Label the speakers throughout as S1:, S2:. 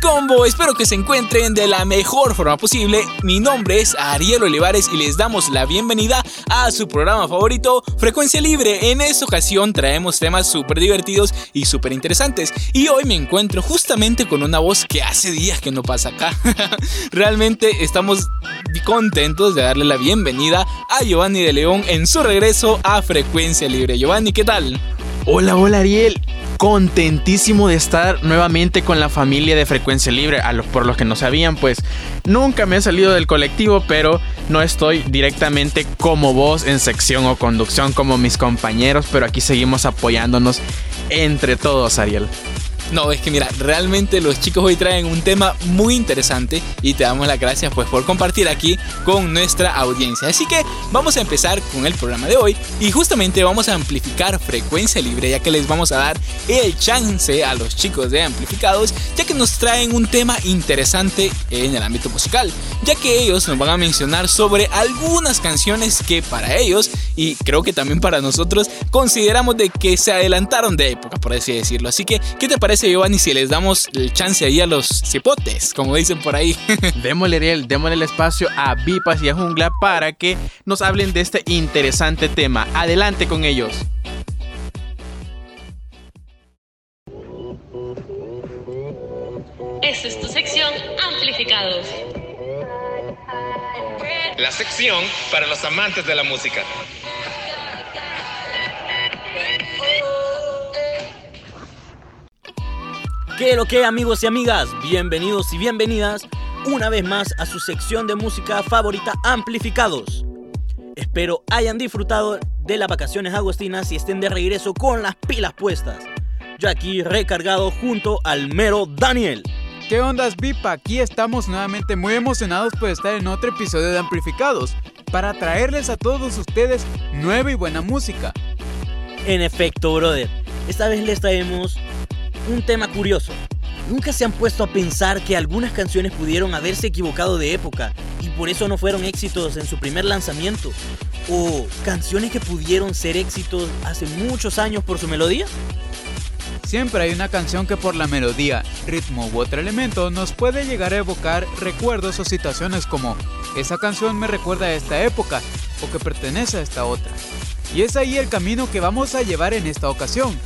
S1: Combo, espero que se encuentren de la mejor forma posible. Mi nombre es Ariel Olivares y les damos la bienvenida a su programa favorito, Frecuencia Libre. En esta ocasión traemos temas súper divertidos y súper interesantes. Y hoy me encuentro justamente con una voz que hace días que no pasa acá. Realmente estamos contentos de darle la bienvenida a Giovanni de León en su regreso a Frecuencia Libre. Giovanni, ¿qué tal?
S2: Hola, hola Ariel contentísimo de estar nuevamente con la familia de Frecuencia Libre. A los, por los que no sabían, pues nunca me he salido del colectivo, pero no estoy directamente como vos en sección o conducción como mis compañeros, pero aquí seguimos apoyándonos entre todos, Ariel.
S1: No, es que mira, realmente los chicos hoy traen un tema muy interesante y te damos las gracias pues por compartir aquí con nuestra audiencia. Así que vamos a empezar con el programa de hoy y justamente vamos a amplificar frecuencia libre ya que les vamos a dar el chance a los chicos de amplificados ya que nos traen un tema interesante en el ámbito musical, ya que ellos nos van a mencionar sobre algunas canciones que para ellos y creo que también para nosotros consideramos de que se adelantaron de época, por así decirlo. Así que, ¿qué te parece? Giovanni, si les damos el chance ahí a los cipotes, como dicen por ahí?
S2: démosle, Ariel, démosle el espacio a Vipas y a Jungla para que nos hablen de este interesante tema. Adelante con ellos.
S3: Esta es tu sección Amplificados.
S4: La sección para los amantes de la música.
S5: ¿Qué lo que amigos y amigas? Bienvenidos y bienvenidas una vez más a su sección de música favorita Amplificados. Espero hayan disfrutado de las vacaciones agostinas y estén de regreso con las pilas puestas. Yo aquí recargado junto al mero Daniel.
S6: ¿Qué ondas, Vipa? Aquí estamos nuevamente muy emocionados por estar en otro episodio de Amplificados para traerles a todos ustedes nueva y buena música.
S5: En efecto, brother, esta vez les traemos un tema curioso. ¿Nunca se han puesto a pensar que algunas canciones pudieron haberse equivocado de época y por eso no fueron éxitos en su primer lanzamiento? ¿O canciones que pudieron ser éxitos hace muchos años por su melodía?
S6: Siempre hay una canción que por la melodía, ritmo u otro elemento nos puede llegar a evocar recuerdos o situaciones como esa canción me recuerda a esta época o que pertenece a esta otra. Y es ahí el camino que vamos a llevar en esta ocasión.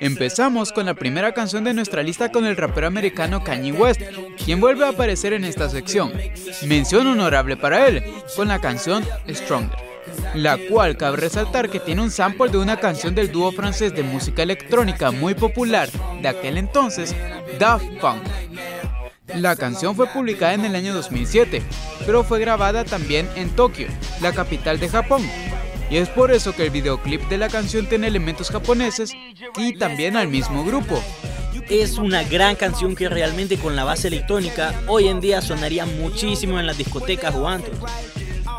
S6: Empezamos con la primera canción de nuestra lista con el rapero americano Kanye West, quien vuelve a aparecer en esta sección. Mención honorable para él, con la canción Stronger, la cual cabe resaltar que tiene un sample de una canción del dúo francés de música electrónica muy popular de aquel entonces, Daft Punk. La canción fue publicada en el año 2007, pero fue grabada también en Tokio, la capital de Japón, y es por eso que el videoclip de la canción tiene elementos japoneses y también al mismo grupo.
S5: Es una gran canción que realmente con la base electrónica hoy en día sonaría muchísimo en las discotecas o antros.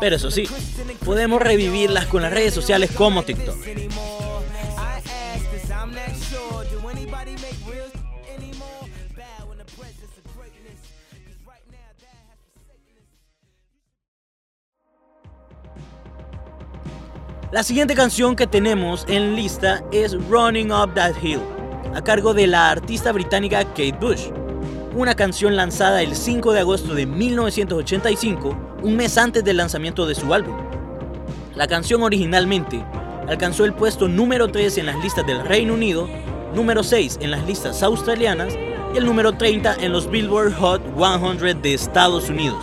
S5: Pero eso sí, podemos revivirlas con las redes sociales como TikTok. La siguiente canción que tenemos en lista es Running Up That Hill, a cargo de la artista británica Kate Bush. Una canción lanzada el 5 de agosto de 1985, un mes antes del lanzamiento de su álbum. La canción originalmente alcanzó el puesto número 3 en las listas del Reino Unido, número 6 en las listas australianas y el número 30 en los Billboard Hot 100 de Estados Unidos,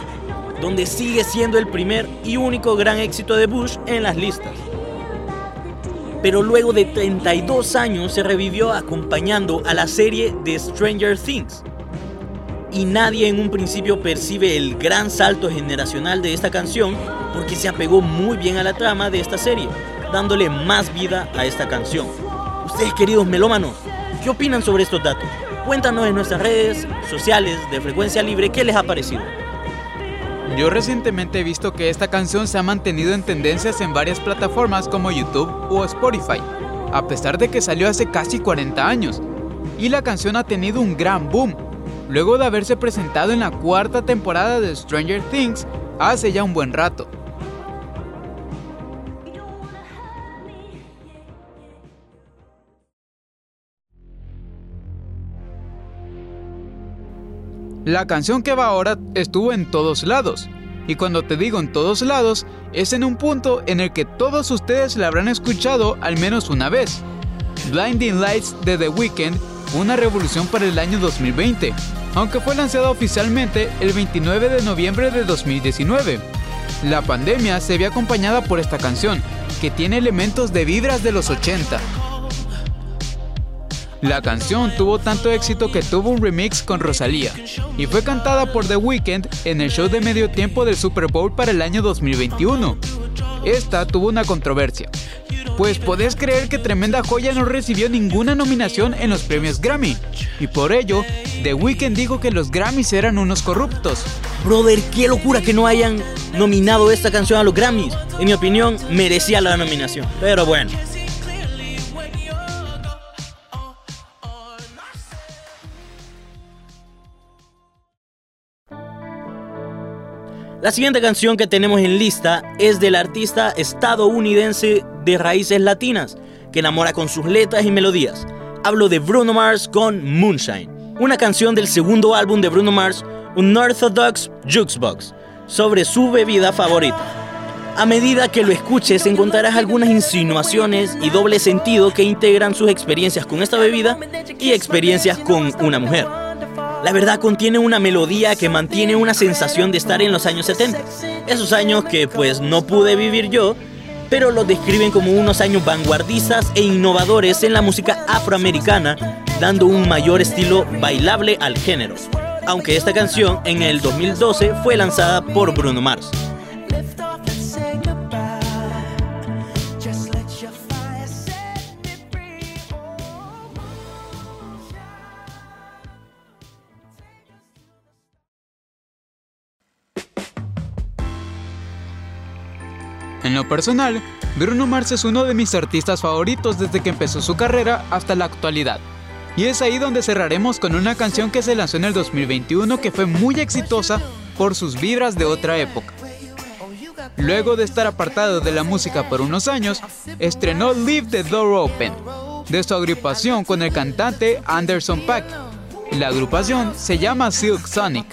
S5: donde sigue siendo el primer y único gran éxito de Bush en las listas pero luego de 32 años se revivió acompañando a la serie de Stranger Things. y nadie en un principio percibe el gran salto generacional de esta canción porque se apegó muy bien a la trama de esta serie, dándole más vida a esta canción. Ustedes queridos melómanos, ¿qué opinan sobre estos datos? Cuéntanos en nuestras redes sociales de Frecuencia Libre qué les ha parecido.
S6: Yo recientemente he visto que esta canción se ha mantenido en tendencias en varias plataformas como YouTube o Spotify, a pesar de que salió hace casi 40 años. Y la canción ha tenido un gran boom, luego de haberse presentado en la cuarta temporada de Stranger Things hace ya un buen rato. La canción que va ahora estuvo en todos lados. Y cuando te digo en todos lados, es en un punto en el que todos ustedes la habrán escuchado al menos una vez. Blinding Lights de The Weeknd, una revolución para el año 2020, aunque fue lanzada oficialmente el 29 de noviembre de 2019. La pandemia se ve acompañada por esta canción, que tiene elementos de vibras de los 80. La canción tuvo tanto éxito que tuvo un remix con Rosalía y fue cantada por The Weeknd en el show de medio tiempo del Super Bowl para el año 2021. Esta tuvo una controversia, pues podés creer que Tremenda Joya no recibió ninguna nominación en los premios Grammy, y por ello, The Weeknd dijo que los Grammys eran unos corruptos.
S5: Brother, qué locura que no hayan nominado esta canción a los Grammys. En mi opinión, merecía la nominación. Pero bueno. La siguiente canción que tenemos en lista es del artista estadounidense de raíces latinas, que enamora con sus letras y melodías. Hablo de Bruno Mars con Moonshine, una canción del segundo álbum de Bruno Mars, Unorthodox Jukebox, sobre su bebida favorita. A medida que lo escuches encontrarás algunas insinuaciones y doble sentido que integran sus experiencias con esta bebida y experiencias con una mujer. La verdad contiene una melodía que mantiene una sensación de estar en los años 70. Esos años que pues no pude vivir yo, pero los describen como unos años vanguardistas e innovadores en la música afroamericana, dando un mayor estilo bailable al género. Aunque esta canción en el 2012 fue lanzada por Bruno Mars.
S6: Personal, Bruno Mars es uno de mis artistas favoritos desde que empezó su carrera hasta la actualidad. Y es ahí donde cerraremos con una canción que se lanzó en el 2021 que fue muy exitosa por sus vibras de otra época. Luego de estar apartado de la música por unos años, estrenó Leave the Door Open, de su agrupación con el cantante Anderson Paak. La agrupación se llama Silk Sonic.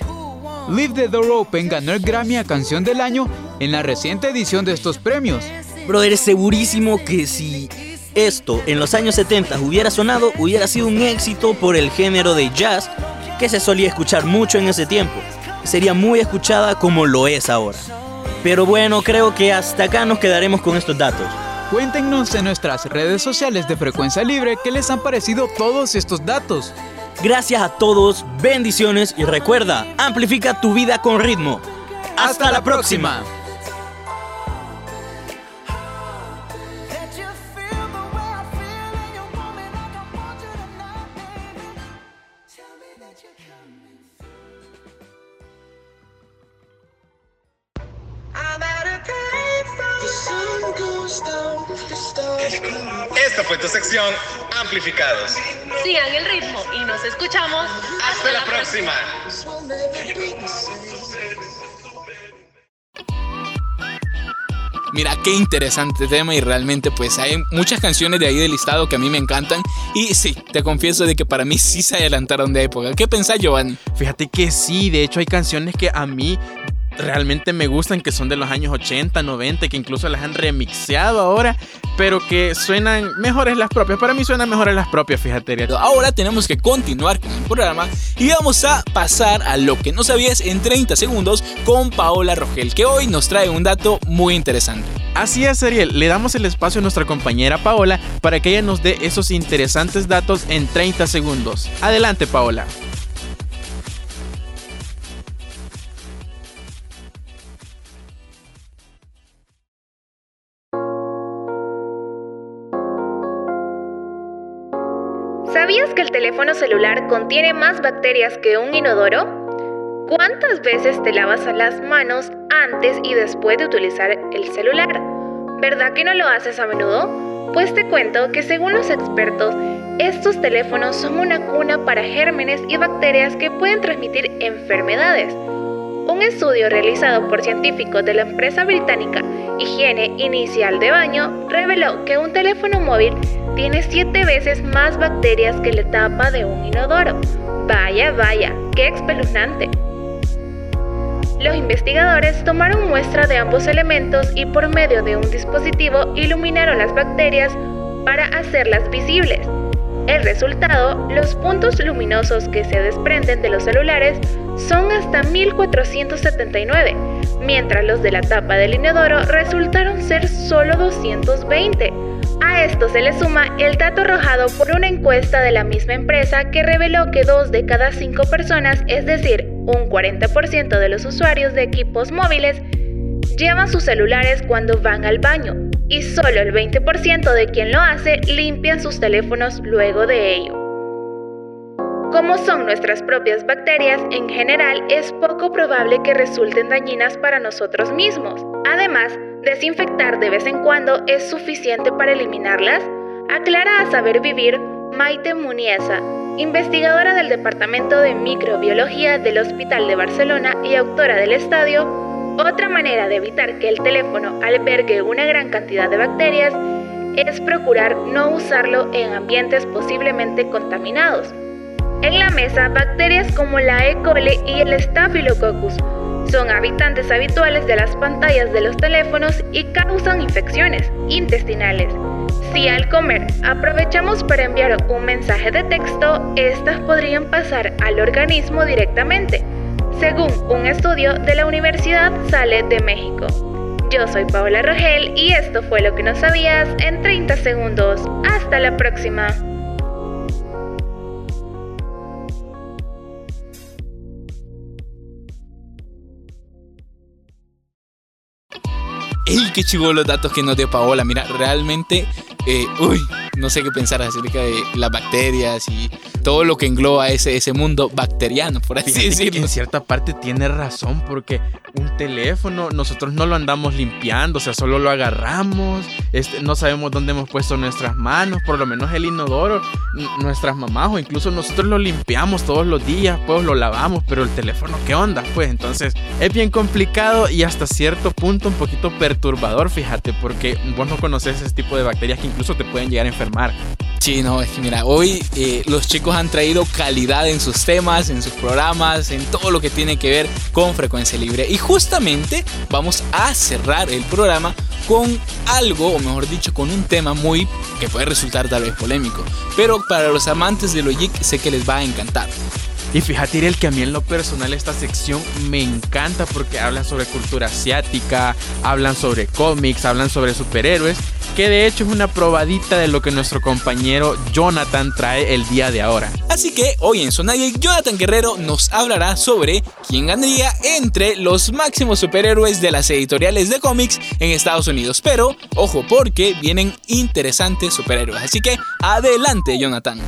S6: Leave the Door Open ganó el Grammy a Canción del Año en la reciente edición de estos premios.
S5: Brother, es segurísimo que si esto en los años 70 hubiera sonado, hubiera sido un éxito por el género de jazz que se solía escuchar mucho en ese tiempo. Sería muy escuchada como lo es ahora. Pero bueno, creo que hasta acá nos quedaremos con estos datos.
S6: Cuéntenos en nuestras redes sociales de Frecuencia Libre qué les han parecido todos estos datos.
S5: Gracias a todos, bendiciones y recuerda, amplifica tu vida con ritmo. Hasta, la próxima.
S4: Amplificados.
S3: Sigan el ritmo y nos escuchamos
S4: Hasta la próxima.
S1: Mira, qué interesante tema y realmente pues hay muchas canciones de ahí del listado que a mí me encantan y sí, te confieso de que para mí sí se adelantaron de época. ¿Qué pensás, Giovanni?
S2: Fíjate que sí, de hecho hay canciones que a mí realmente me gustan, que son de los años 80, 90, que incluso las han remixeado ahora, pero que suenan mejores las propias. Para mí suenan mejores las propias, fíjate.
S1: Ahora tenemos que continuar con el programa y vamos a pasar a lo que no sabías en 30 segundos con Paola Rogel, que hoy nos trae un dato muy interesante.
S2: Así es, Ariel, le damos el espacio a nuestra compañera Paola para que ella nos dé esos interesantes datos en 30 segundos. Adelante, Paola.
S7: Celular contiene más bacterias que un inodoro? ¿Cuántas veces te lavas las manos antes y después de utilizar el celular? ¿Verdad que no lo haces a menudo? Pues te cuento que según los expertos, estos teléfonos son una cuna para gérmenes y bacterias que pueden transmitir enfermedades. Un estudio realizado por científicos de la empresa británica Higiene Inicial de Baño reveló que un teléfono móvil tiene 7 veces más bacterias que la tapa de un inodoro. Vaya, vaya, qué espeluznante. Los investigadores tomaron muestra de ambos elementos y por medio de un dispositivo iluminaron las bacterias para hacerlas visibles. El resultado, los puntos luminosos que se desprenden de los celulares son hasta 1479, mientras los de la tapa del inodoro resultaron ser solo 220. A esto se le suma el dato arrojado por una encuesta de la misma empresa que reveló que dos de cada cinco personas, es decir, un 40% de los usuarios de equipos móviles, llevan sus celulares cuando van al baño, y solo el 20% de quien lo hace limpian sus teléfonos luego de ello. Como son nuestras propias bacterias, en general es poco probable que resulten dañinas para nosotros mismos. Además, desinfectar de vez en cuando es suficiente para eliminarlas, aclara a Saber Vivir Maite Muniesa, investigadora del Departamento de Microbiología del Hospital de Barcelona y autora del estadio otra manera de evitar que el teléfono albergue una gran cantidad de bacterias es procurar no usarlo en ambientes posiblemente contaminados. En la mesa, bacterias como la E. coli y el Staphylococcus son habitantes habituales de las pantallas de los teléfonos y causan infecciones intestinales. Si al comer aprovechamos para enviar un mensaje de texto, estas podrían pasar al organismo directamente según un estudio de la Universidad Sale de México. Yo soy Paola Rogel y esto fue lo que no sabías en 30 segundos. Hasta la próxima.
S1: ¡Ey, qué chivo los datos que nos dio Paola! Mira, realmente, eh, uy, no sé qué pensar acerca de las bacterias y todo lo que engloba ese, ese mundo bacteriano, por así decirlo.
S2: En cierta parte tiene razón, porque un teléfono nosotros no lo andamos limpiando, o sea, solo lo agarramos, este, no sabemos dónde hemos puesto nuestras manos, por lo menos el inodoro, nuestras mamás o incluso nosotros lo limpiamos todos los días, pues lo lavamos, pero el teléfono, ¿qué onda? Pues entonces es bien complicado y hasta cierto punto un poquito perturbador, fíjate, porque vos no conoces ese tipo de bacterias que incluso te pueden llegar a enfermar.
S1: Sí, no, es que mira, hoy eh, los chicos han traído calidad en sus temas, en sus programas, en todo lo que tiene que ver con frecuencia libre. Y justamente vamos a cerrar el programa con algo, o mejor dicho, con un tema muy que puede resultar tal vez polémico. Pero para los amantes de lo sé que les va a encantar.
S2: Y fíjate, el que a mí en lo personal esta sección me encanta porque hablan sobre cultura asiática, hablan sobre cómics, hablan sobre superhéroes, que de hecho es una probadita de lo que nuestro compañero Jonathan trae el día de ahora.
S1: Así que hoy en Zona Jonathan Guerrero nos hablará sobre quién ganaría entre los máximos superhéroes de las editoriales de cómics en Estados Unidos. Pero, ojo, porque vienen interesantes superhéroes. Así que adelante, Jonathan.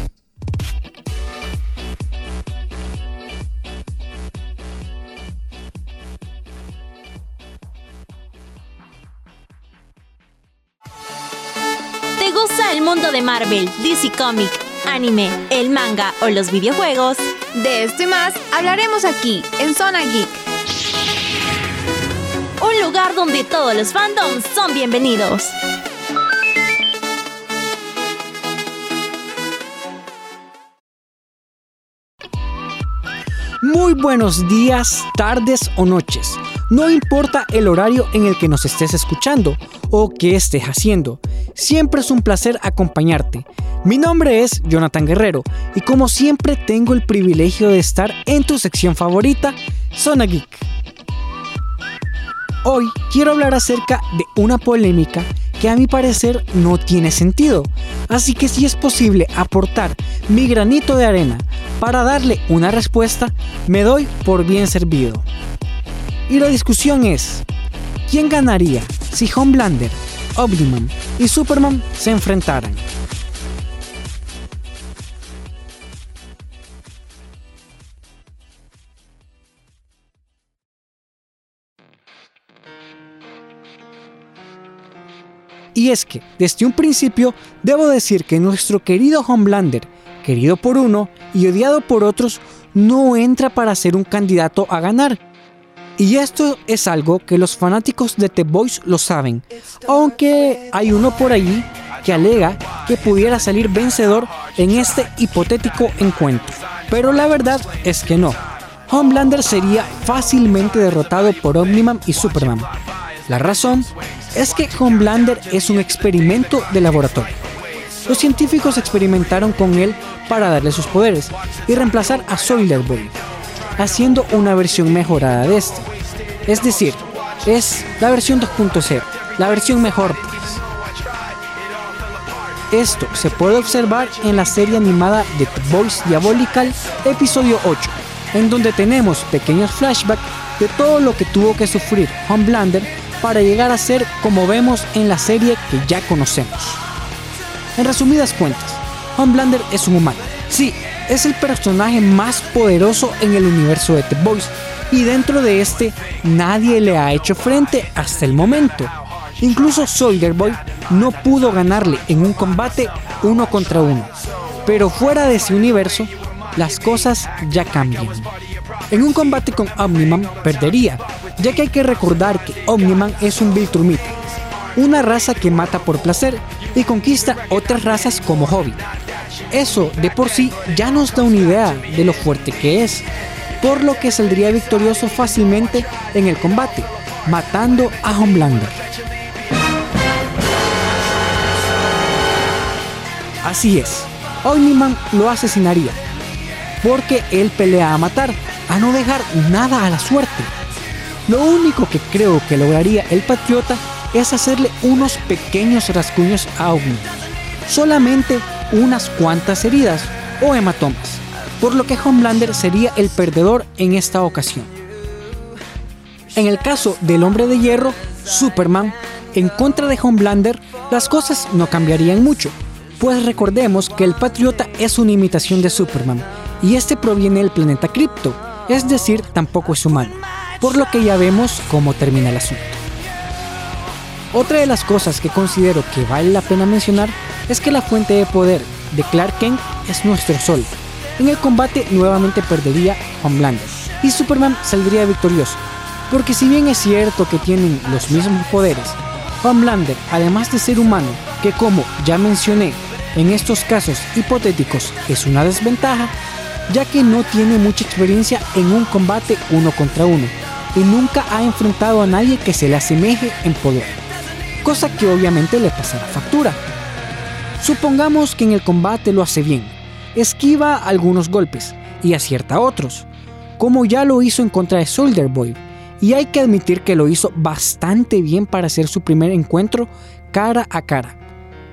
S8: De Marvel, DC Comic, anime, el manga o los videojuegos.
S9: De esto y más hablaremos aquí, en Zona Geek.
S8: Un lugar donde todos los fandoms son bienvenidos.
S10: Muy buenos días, tardes o noches. No importa el horario en el que nos estés escuchando o qué estés haciendo, siempre es un placer acompañarte. Mi nombre es Jonathan Guerrero y como siempre tengo el privilegio de estar en tu sección favorita, Zona Geek. Hoy quiero hablar acerca de una polémica que a mi parecer no tiene sentido, así que si es posible aportar mi granito de arena para darle una respuesta, me doy por bien servido. Y la discusión es, ¿quién ganaría si Homelander, Omniman y Superman se enfrentaran? Y es que, desde un principio, debo decir que nuestro querido Homelander, querido por uno y odiado por otros, no entra para ser un candidato a ganar, y esto es algo que los fanáticos de The Voice lo saben, aunque hay uno por allí que alega que pudiera salir vencedor en este hipotético encuentro. Pero la verdad es que no. Homelander sería fácilmente derrotado por Omniman y Superman. La razón es que Homelander es un experimento de laboratorio. Los científicos experimentaron con él para darle sus poderes y reemplazar a Soiler Boy, haciendo una versión mejorada de este. Es decir, es la versión 2.0, la versión mejor pues. Esto se puede observar en la serie animada The Voice Diabolical, episodio 8, en donde tenemos pequeños flashbacks de todo lo que tuvo que sufrir Homelander para llegar a ser como vemos en la serie que ya conocemos. En resumidas cuentas, Homelander es un humano. Sí, es el personaje más poderoso en el universo de The Boys y dentro de este nadie le ha hecho frente hasta el momento. Incluso Soldier Boy no pudo ganarle en un combate uno contra uno. Pero fuera de ese universo, las cosas ya cambian. En un combate con Omniman perdería, ya que hay que recordar que Omniman es un Viltrumita, una raza que mata por placer y conquista otras razas como hobby. Eso de por sí ya nos da una idea de lo fuerte que es, por lo que saldría victorioso fácilmente en el combate, matando a Homelander. Así es, Omniman lo asesinaría, porque él pelea a matar, a no dejar nada a la suerte. Lo único que creo que lograría el patriota es hacerle unos pequeños rasguños a Omniman, solamente unas cuantas heridas o hematomas, por lo que Homelander sería el perdedor en esta ocasión. En el caso del hombre de hierro, Superman, en contra de Homelander, las cosas no cambiarían mucho, pues recordemos que el Patriota es una imitación de Superman, y este proviene del planeta Krypto, es decir, tampoco es humano, por lo que ya vemos cómo termina el asunto. Otra de las cosas que considero que vale la pena mencionar es que la fuente de poder de Clark Kent es nuestro sol. En el combate nuevamente perdería Homelander y Superman saldría victorioso, porque si bien es cierto que tienen los mismos poderes, Homelander, además de ser humano, que como ya mencioné, en estos casos hipotéticos es una desventaja, ya que no tiene mucha experiencia en un combate uno contra uno y nunca ha enfrentado a nadie que se le asemeje en poder, cosa que obviamente le pasará factura. Supongamos que en el combate lo hace bien, esquiva algunos golpes y acierta otros, como ya lo hizo en contra de Soldier Boy, y hay que admitir que lo hizo bastante bien para hacer su primer encuentro cara a cara.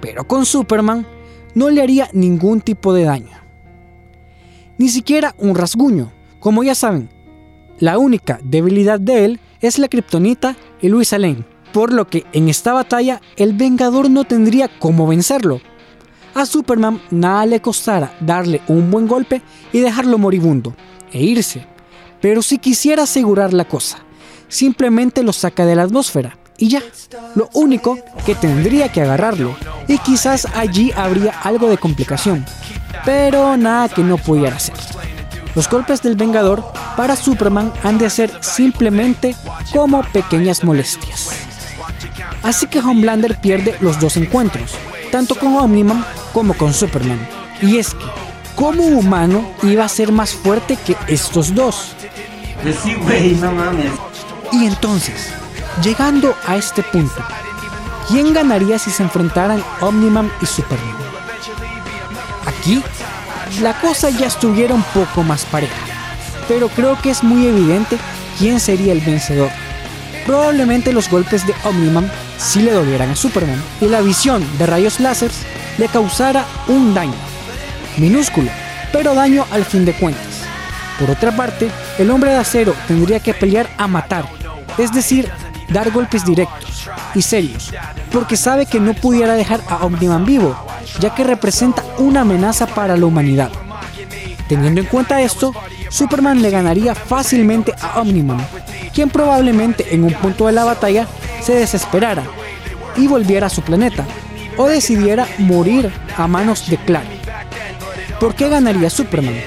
S10: Pero con Superman no le haría ningún tipo de daño. Ni siquiera un rasguño. Como ya saben, la única debilidad de él es la kriptonita y Luisa Lane, por lo que en esta batalla el Vengador no tendría cómo vencerlo. A Superman nada le costara darle un buen golpe y dejarlo moribundo e irse. Pero si quisiera asegurar la cosa, simplemente lo saca de la atmósfera y ya. Lo único que tendría que agarrarlo y quizás allí habría algo de complicación, pero nada que no pudiera hacer. Los golpes del Vengador para Superman han de ser simplemente como pequeñas molestias. Así que Homelander pierde los dos encuentros, tanto con Omniman como con Superman. Y es que, como humano, iba a ser más fuerte que estos dos. Y entonces, llegando a este punto, ¿quién ganaría si se enfrentaran Omniman y Superman? Aquí, la cosa ya estuviera un poco más pareja, pero creo que es muy evidente quién sería el vencedor. Probablemente los golpes de Omniman sí le dolieran a Superman y la visión de rayos láseres le causara un daño, minúsculo, pero daño al fin de cuentas. Por otra parte, el hombre de acero tendría que pelear a matar, es decir, dar golpes directos y serios, porque sabe que no pudiera dejar a Omniman vivo, ya que representa una amenaza para la humanidad. Teniendo en cuenta esto, Superman le ganaría fácilmente a Omniman, quien probablemente en un punto de la batalla se desesperara, y volviera a su planeta, o decidiera morir a manos de Clark. ¿Por qué ganaría Superman?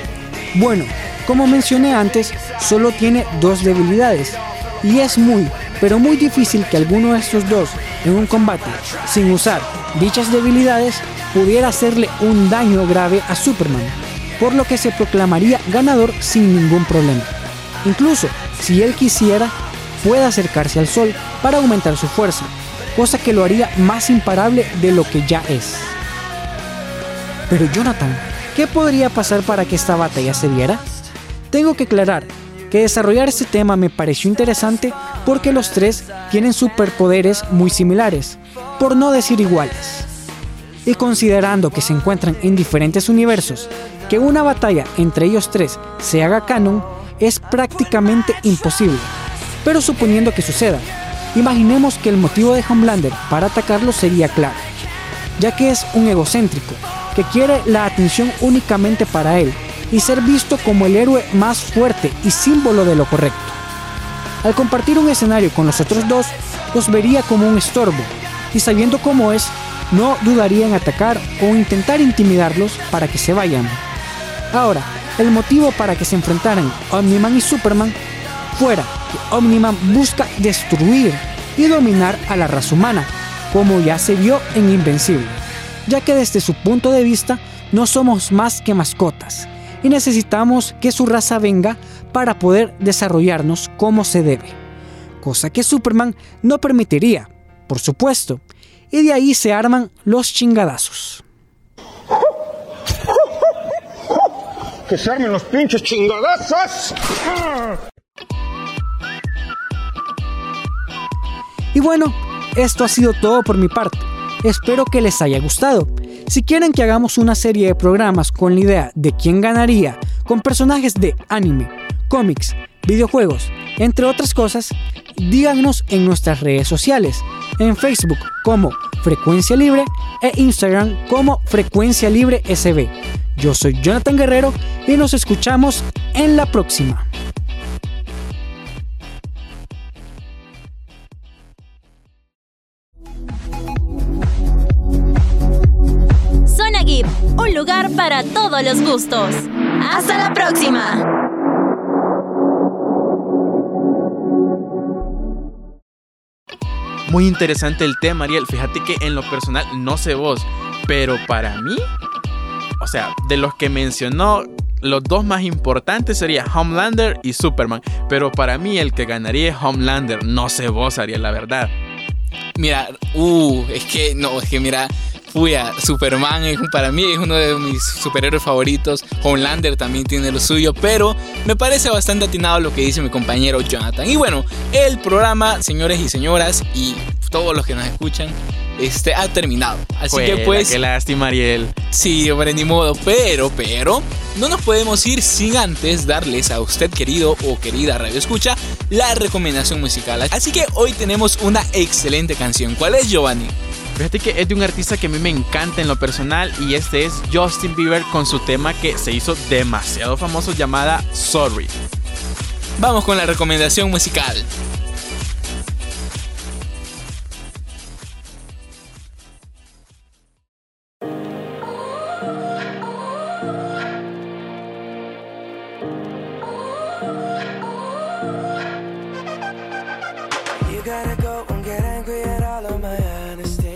S10: Bueno, como mencioné antes, solo tiene dos debilidades, y es muy, pero muy difícil que alguno de estos dos en un combate, sin usar dichas debilidades, pudiera hacerle un daño grave a Superman, por lo que se proclamaría ganador sin ningún problema. Incluso, si él quisiera, puede acercarse al Sol para aumentar su fuerza, cosa que lo haría más imparable de lo que ya es. Pero Jonathan, ¿qué podría pasar para que esta batalla se diera? Tengo que aclarar que desarrollar este tema me pareció interesante porque los tres tienen superpoderes muy similares, por no decir iguales. Y considerando que se encuentran en diferentes universos, que una batalla entre ellos tres se haga canon es prácticamente imposible. Pero suponiendo que suceda, imaginemos que el motivo de Homelander para atacarlo sería claro, ya que es un egocéntrico, que quiere la atención únicamente para él y ser visto como el héroe más fuerte y símbolo de lo correcto. Al compartir un escenario con los otros dos, los vería como un estorbo, y sabiendo cómo es, no dudaría en atacar o intentar intimidarlos para que se vayan. Ahora, el motivo para que se enfrentaran Omniman y Superman fuera Omniman busca destruir y dominar a la raza humana, como ya se vio en Invencible, ya que desde su punto de vista no somos más que mascotas y necesitamos que su raza venga para poder desarrollarnos como se debe, cosa que Superman no permitiría, por supuesto, y de ahí se arman los chingadazos.
S11: ¡Que se armen los pinches chingadazos!
S10: Y bueno, esto ha sido todo por mi parte. Espero que les haya gustado. Si quieren que hagamos una serie de programas con la idea de quién ganaría, con personajes de anime, cómics, videojuegos, entre otras cosas, díganos en nuestras redes sociales, en Facebook como Frecuencia Libre e Instagram como Frecuencia Libre SB. Yo soy Jonathan Guerrero y nos escuchamos en la próxima.
S8: Todos los gustos. ¡Hasta la próxima!
S2: Muy interesante el tema, Ariel. Fíjate que en lo personal, no sé vos, pero para mí, o sea, de los que mencionó, los dos más importantes serían Homelander y Superman. Pero para mí el que ganaría es Homelander. No sé vos, Ariel, la verdad.
S1: Mira, uh, es que no, es que mira, Fuya, Superman es, para mí es uno de mis superhéroes favoritos. Homelander también tiene lo suyo, pero me parece bastante atinado lo que dice mi compañero Jonathan. Y bueno, el programa, señores y señoras, y todos los que nos escuchan, este ha terminado. Así que pues.
S2: Qué lástima, Ariel.
S1: Sí, hombre, ni modo. Pero, pero, no nos podemos ir sin antes darles a usted, querido o querida Radio Escucha, la recomendación musical. Así que hoy tenemos una excelente canción. ¿Cuál es, Giovanni?
S2: Fíjate que es de un artista que a mí me encanta en lo personal y este es Justin Bieber con su tema que se hizo demasiado famoso llamada Sorry.
S1: Vamos con la recomendación musical.
S12: You gotta go and get angry at all of my honesty.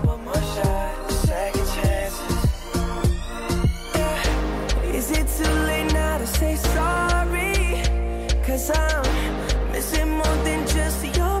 S12: say sorry? Cause I'm missing more than just your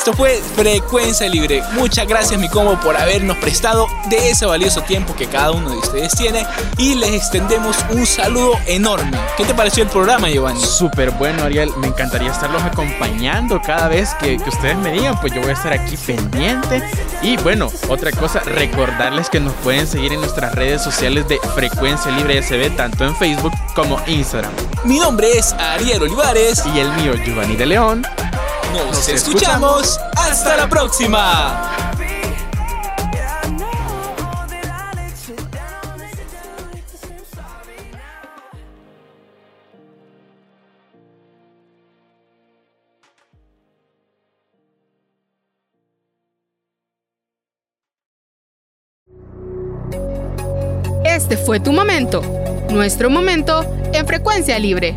S1: esto fue Frecuencia Libre. Muchas gracias mi combo por habernos prestado de ese valioso tiempo que cada uno de ustedes tiene y les extendemos un saludo enorme. ¿Qué te pareció el programa Giovanni?
S2: Súper bueno Ariel, me encantaría estarlos acompañando cada vez que, que ustedes me digan, pues yo voy a estar aquí pendiente. Y bueno, otra cosa, recordarles que nos pueden seguir en nuestras redes sociales de Frecuencia Libre SB, tanto en Facebook como Instagram.
S1: Mi nombre es Ariel Olivares
S2: y el mío Giovanni de León.
S1: Nos, escuchamos. Hasta la próxima.
S9: Este fue tu momento, nuestro momento en frecuencia libre.